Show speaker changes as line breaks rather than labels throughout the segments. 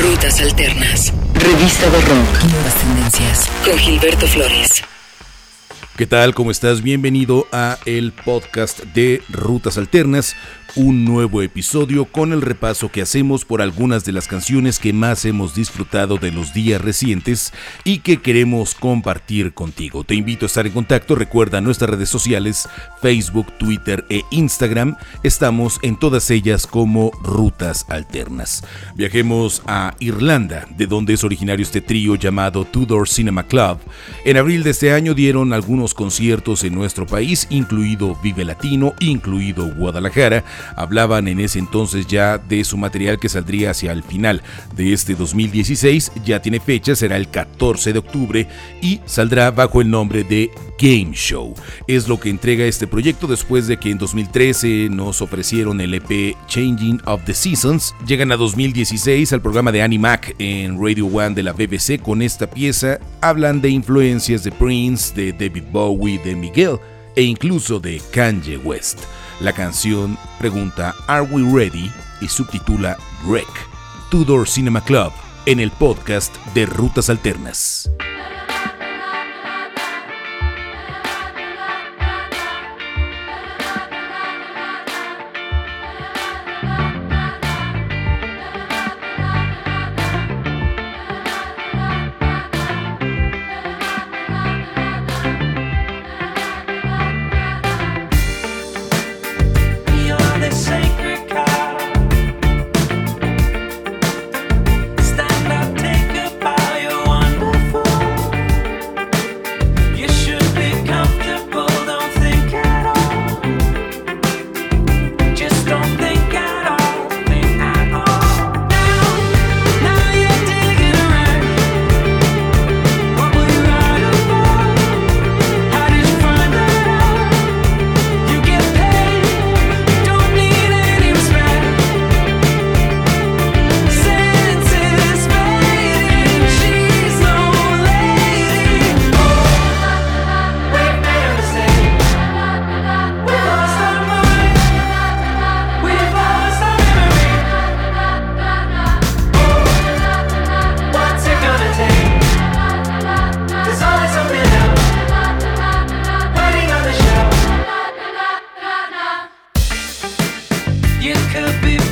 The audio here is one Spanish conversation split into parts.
Rutas Alternas. Revista de Rock. Nuevas tendencias. Con Gilberto Flores.
¿Qué tal? ¿Cómo estás? Bienvenido a el podcast de Rutas Alternas un nuevo episodio con el repaso que hacemos por algunas de las canciones que más hemos disfrutado de los días recientes y que queremos compartir contigo. Te invito a estar en contacto, recuerda nuestras redes sociales, Facebook, Twitter e Instagram, estamos en todas ellas como Rutas Alternas. Viajemos a Irlanda, de donde es originario este trío llamado Tudor Cinema Club. En abril de este año dieron algunos conciertos en nuestro país, incluido Vive Latino, incluido Guadalajara, hablaban en ese entonces ya de su material que saldría hacia el final de este 2016, ya tiene fecha, será el 14 de octubre y saldrá bajo el nombre de Game Show. Es lo que entrega este proyecto después de que en 2013 nos ofrecieron el EP Changing of the Seasons. Llegan a 2016 al programa de Animac en Radio One de la BBC con esta pieza. Hablan de influencias de Prince, de David Bowie, de Miguel e incluso de Kanye West. La canción pregunta ¿Are we ready? y subtitula Wreck. Tudor Cinema Club en el podcast de Rutas Alternas.
You
could be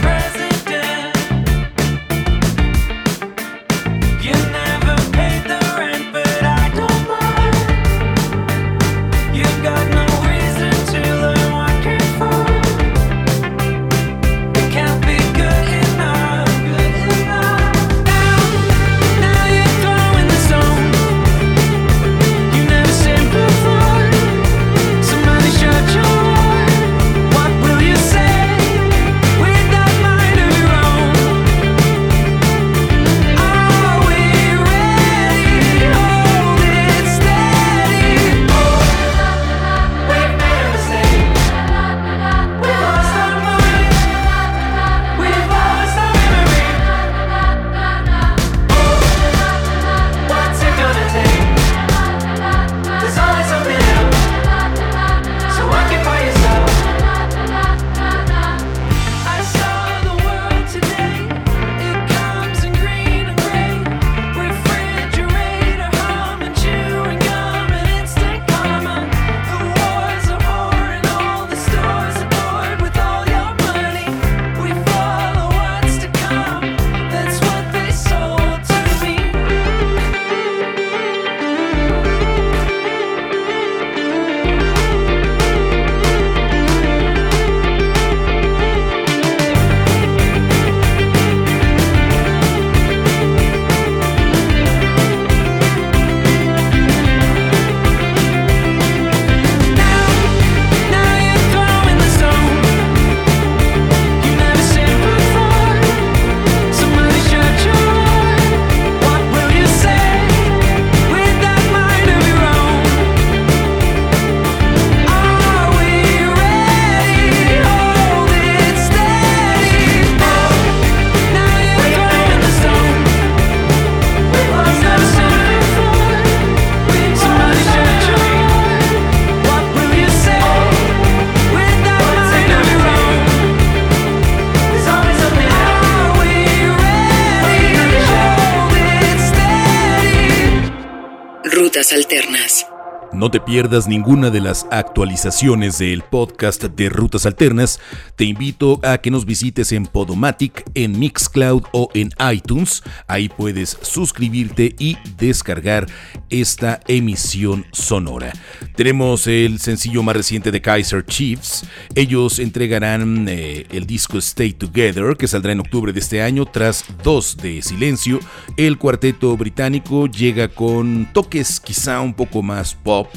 No te pierdas ninguna de las actualizaciones del podcast de Rutas Alternas. Te invito a que nos visites en Podomatic, en Mixcloud o en iTunes. Ahí puedes suscribirte y descargar esta emisión sonora. Tenemos el sencillo más reciente de Kaiser Chiefs. Ellos entregarán eh, el disco Stay Together, que saldrá en octubre de este año, tras dos de silencio. El cuarteto británico llega con toques quizá un poco más pop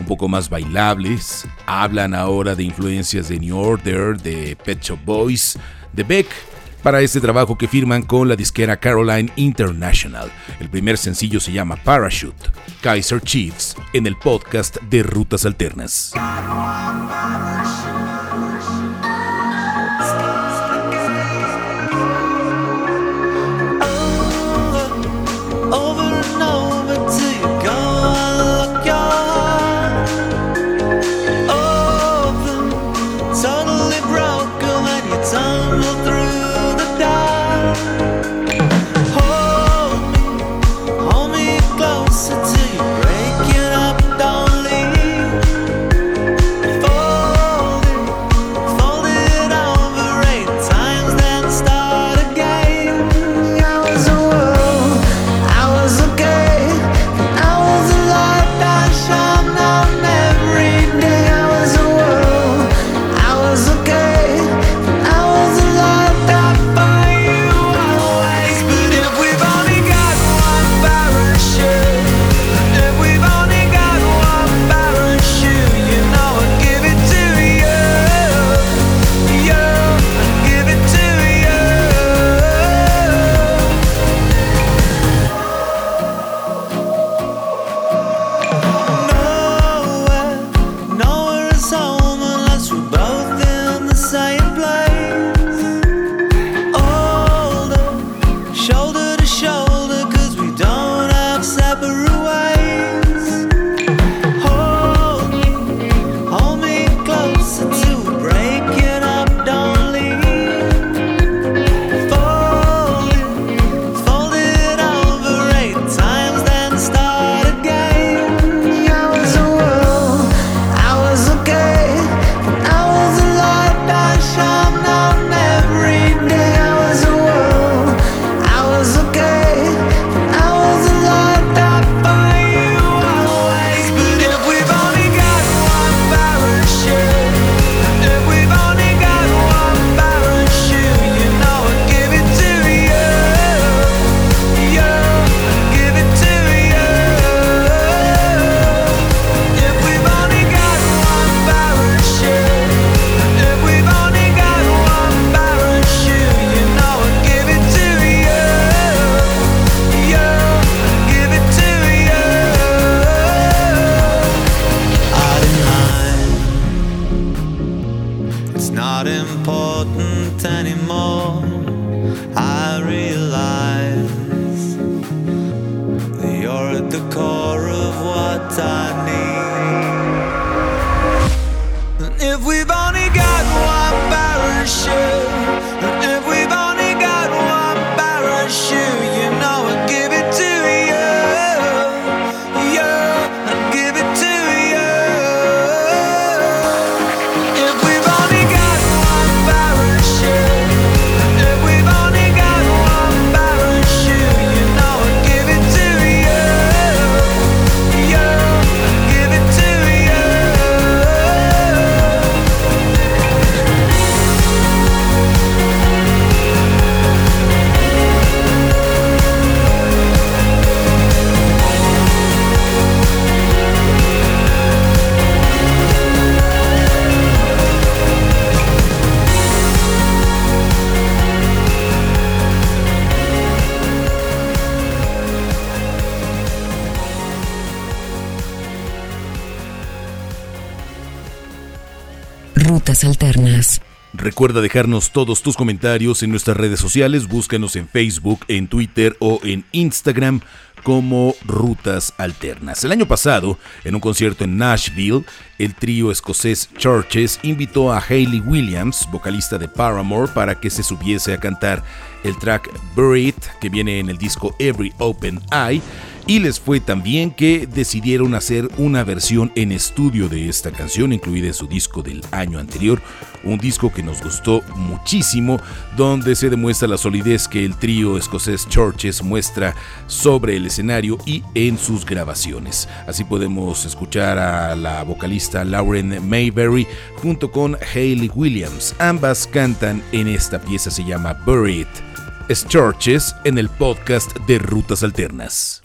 un poco más bailables. Hablan ahora de influencias de New Order, de Pet Shop Boys, de Beck, para este trabajo que firman con la disquera Caroline International. El primer sencillo se llama Parachute, Kaiser Chiefs, en el podcast de Rutas Alternas.
Alternas.
Recuerda dejarnos todos tus comentarios en nuestras redes sociales, búscanos en Facebook, en Twitter o en Instagram como Rutas Alternas. El año pasado, en un concierto en Nashville, el trío escocés Churches invitó a Hayley Williams, vocalista de Paramore, para que se subiese a cantar el track Buried, que viene en el disco Every Open Eye
Y les fue también que decidieron hacer una versión en estudio de esta canción, incluida en su disco del año anterior, un disco que nos gustó muchísimo, donde se demuestra la solidez que el trío escocés Churches muestra sobre el escenario y en sus grabaciones. Así podemos escuchar a la vocalista Lauren Mayberry junto con Hayley Williams. Ambas cantan en esta pieza, se llama Buried. Churches en el podcast de Rutas Alternas.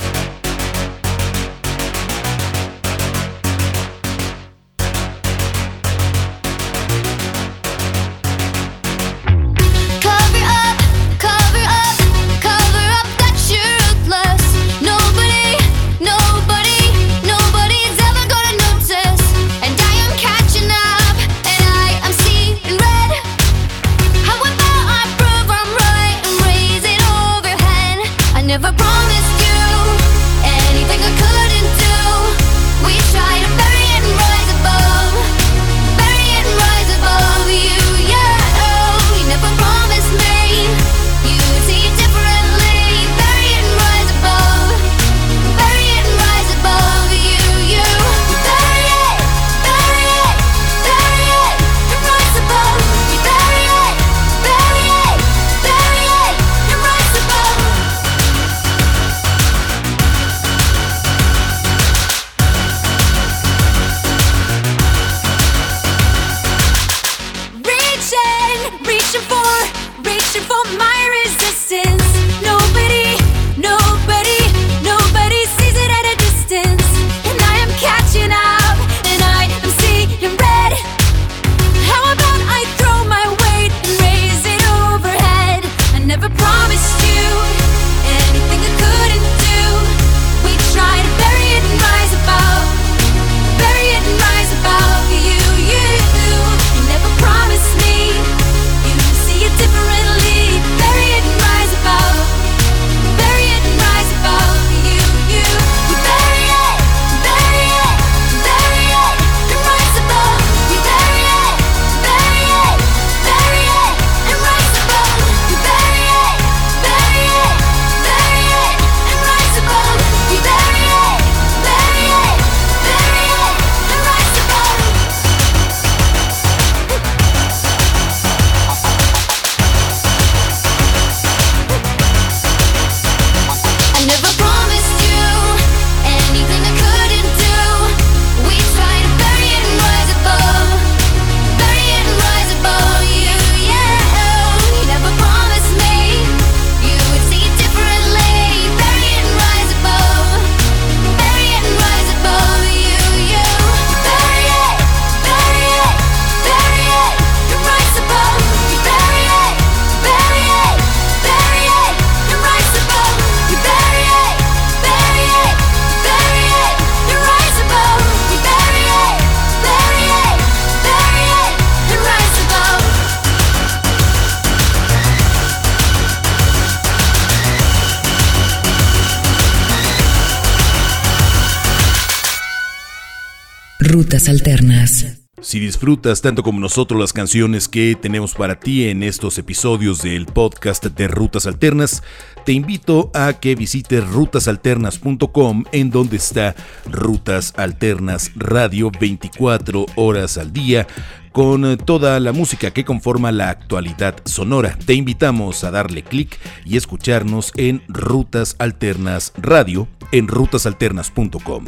Rutas Alternas.
Si disfrutas tanto como nosotros las canciones que tenemos para ti en estos episodios del podcast de Rutas Alternas, te invito a que visites rutasalternas.com en donde está Rutas Alternas Radio 24 horas al día con toda la música que conforma la actualidad sonora. Te invitamos a darle clic y escucharnos en Rutas Alternas Radio en rutasalternas.com.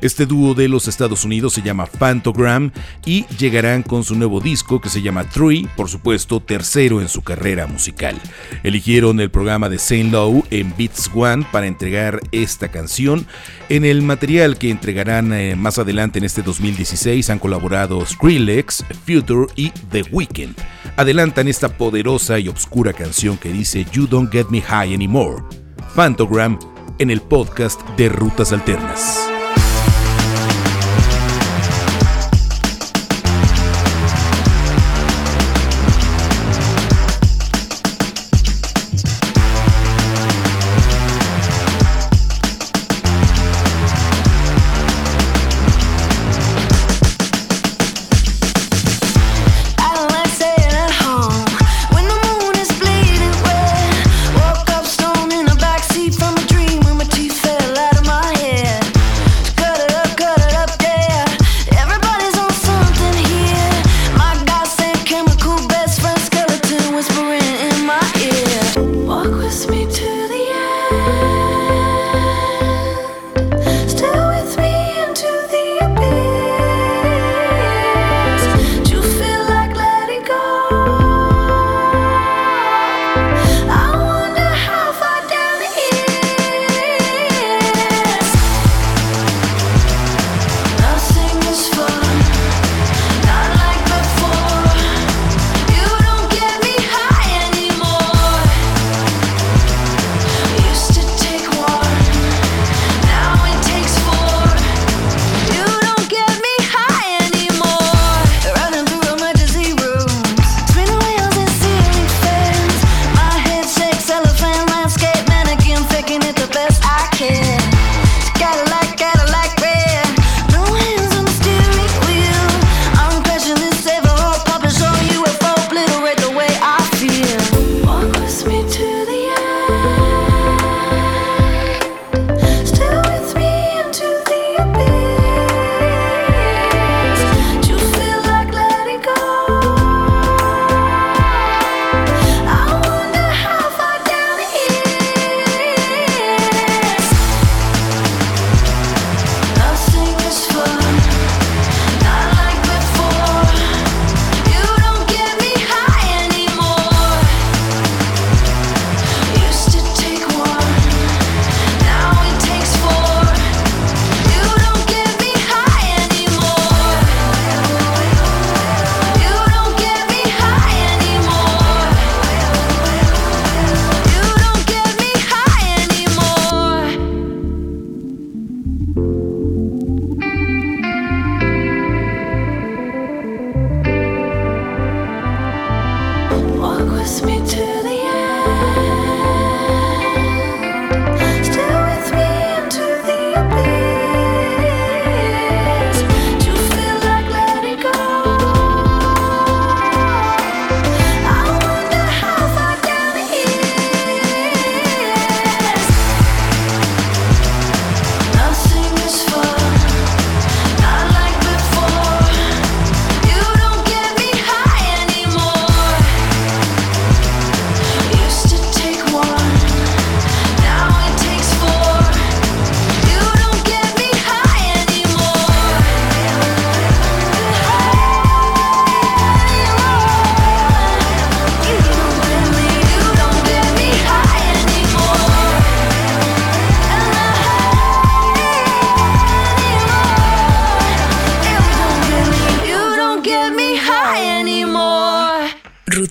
Este dúo de los Estados Unidos se llama Phantogram y llegarán con su nuevo disco que se llama Three, por supuesto tercero en su carrera musical. Eligieron el programa de Saint Low en Beats One para entregar esta canción. En el material que entregarán eh, más adelante en este 2016 han colaborado Skrillex, Future y The Weeknd. Adelantan esta poderosa y obscura canción que dice You Don't Get Me High Anymore. Phantogram en el podcast de Rutas Alternas.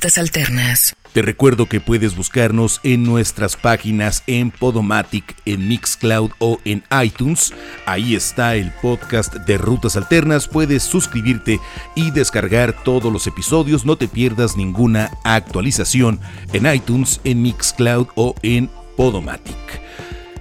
Alternas.
Te recuerdo que puedes buscarnos en nuestras páginas en Podomatic, en Mixcloud o en iTunes. Ahí está el podcast de Rutas Alternas. Puedes suscribirte y descargar todos los episodios. No te pierdas ninguna actualización en iTunes, en Mixcloud o en Podomatic.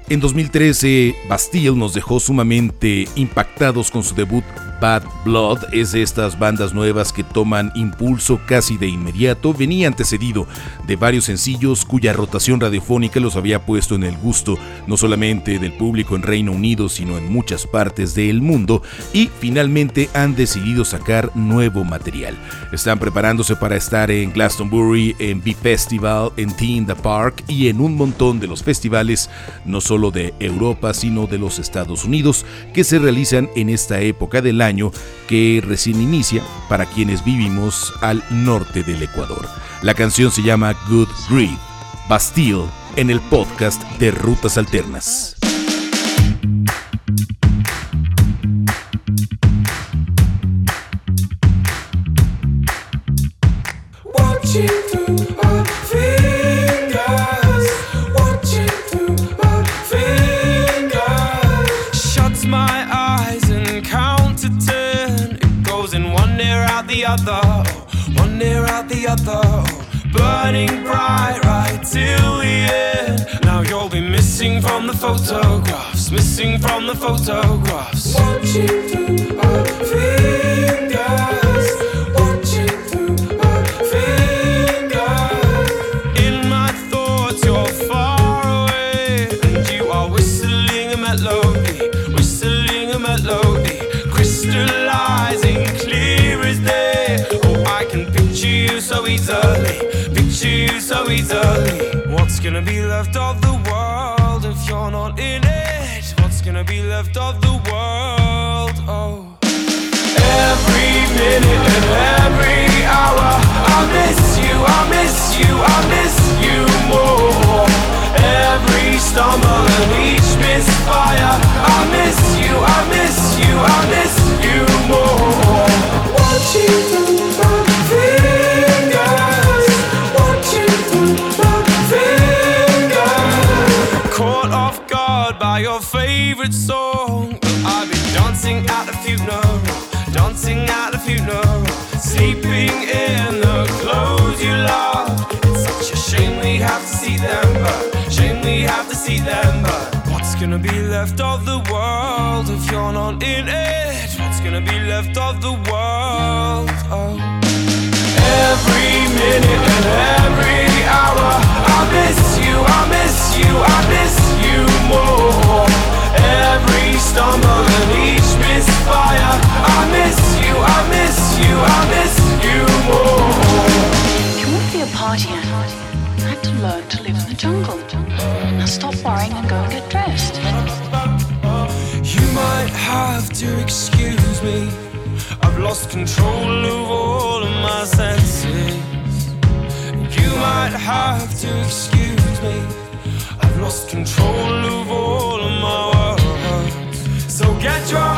En 2013, Bastille nos dejó sumamente impactados con su debut Bad Blood. Es de estas bandas nuevas que toman impulso casi de inmediato. Venía antecedido de varios sencillos cuya rotación radiofónica los había puesto en el gusto no solamente del público en Reino Unido, sino en muchas partes del mundo. Y finalmente han decidido sacar nuevo material. Están preparándose para estar en Glastonbury, en Bee Festival, en Tea in the Park y en un montón de los festivales, no solo de Europa, sino de los Estados Unidos, que se realizan en esta época del año que recién inicia para quienes vivimos al norte del Ecuador. La canción se llama Good Grief, Bastille, en el podcast de Rutas Alternas.
Other, one near out the other, burning bright right till the end. Now you'll be missing from the photographs, missing from the photographs. Watching through What's gonna be left of the world if you're not in it? What's gonna be left of the world? Oh. Every minute and every hour, I miss you, I miss you, I miss you more. Every stumble and each misfire, I miss you, I miss you, I miss you more. Watching your gonna be left of the world if you're not in it? What's gonna be left of the world? Oh. Every minute and every hour, I miss you, I miss you, I miss you more. Every stumble and each misfire, I miss you, I miss you, I miss you more.
You want to be a partier, you have to learn to live in the jungle. Now stop worrying and go and get dressed.
To excuse me. I've lost control of all of my senses. You might have to excuse me. I've lost control of all of my words. So get drunk,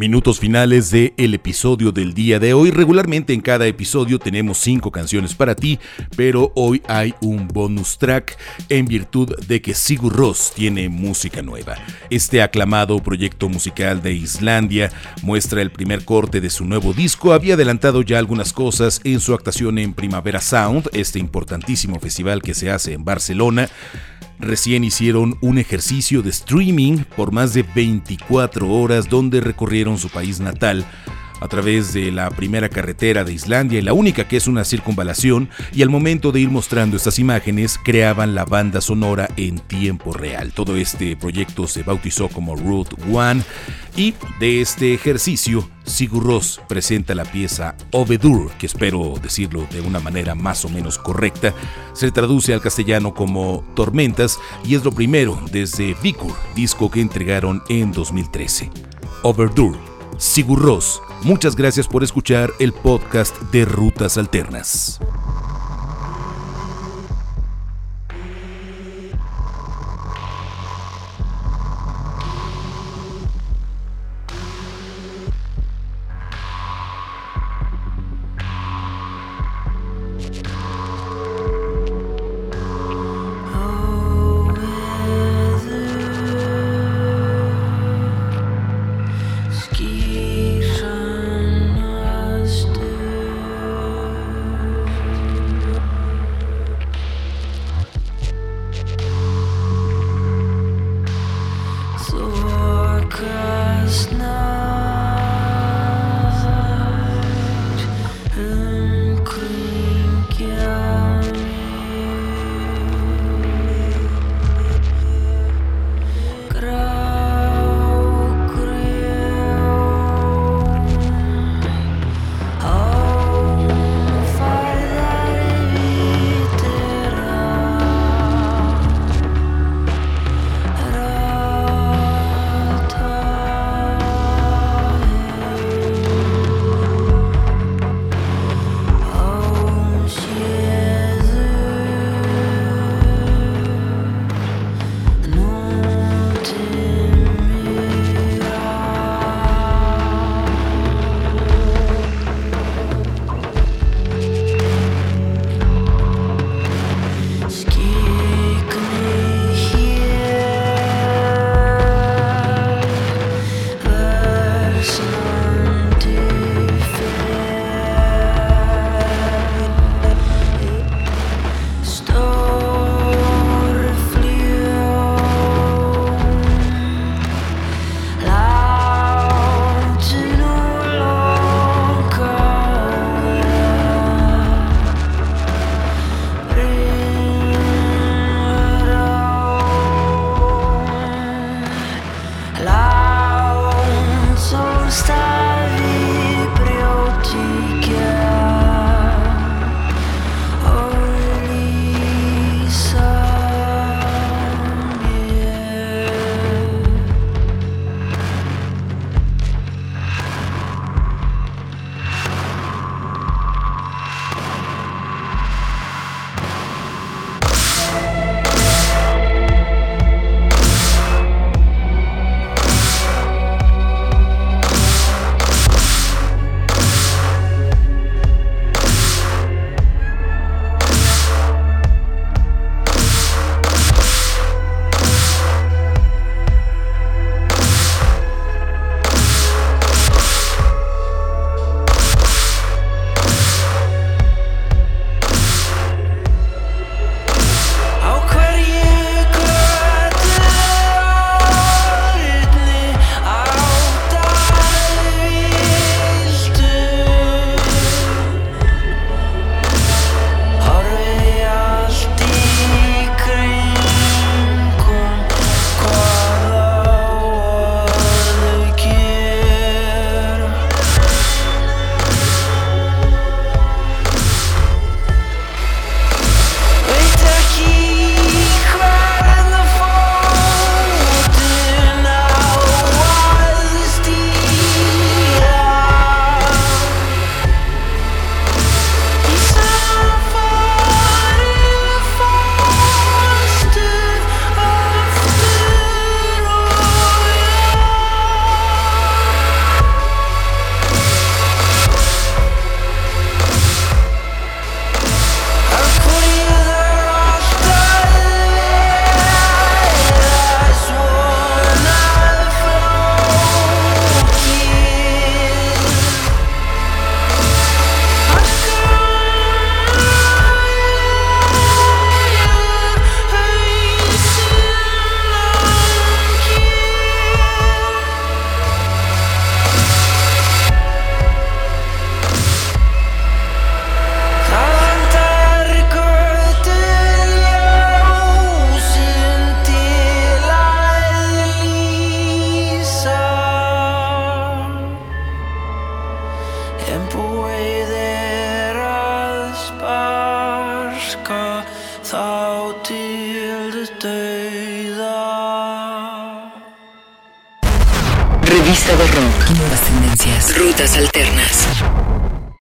Minutos finales de el episodio del día de hoy. Regularmente en cada episodio tenemos cinco canciones para ti, pero hoy hay un bonus track en virtud de que Sigur Rós tiene música nueva. Este aclamado proyecto musical de Islandia muestra el primer corte de su nuevo disco. Había adelantado ya algunas cosas en su actuación en Primavera Sound, este importantísimo festival que se hace en Barcelona. Recién hicieron un ejercicio de streaming por más de 24 horas donde recorrieron su país natal a través de la primera carretera de Islandia y la única que es una circunvalación, y al momento de ir mostrando estas imágenes creaban la banda sonora en tiempo real. Todo este proyecto se bautizó como Route One y de este ejercicio Sigur Rós presenta la pieza Obedur, que espero decirlo de una manera más o menos correcta. Se traduce al castellano como Tormentas y es lo primero desde Vikur, disco que entregaron en 2013. Overdur, Sigur Rós. Muchas gracias por escuchar el podcast de
Rutas Alternas.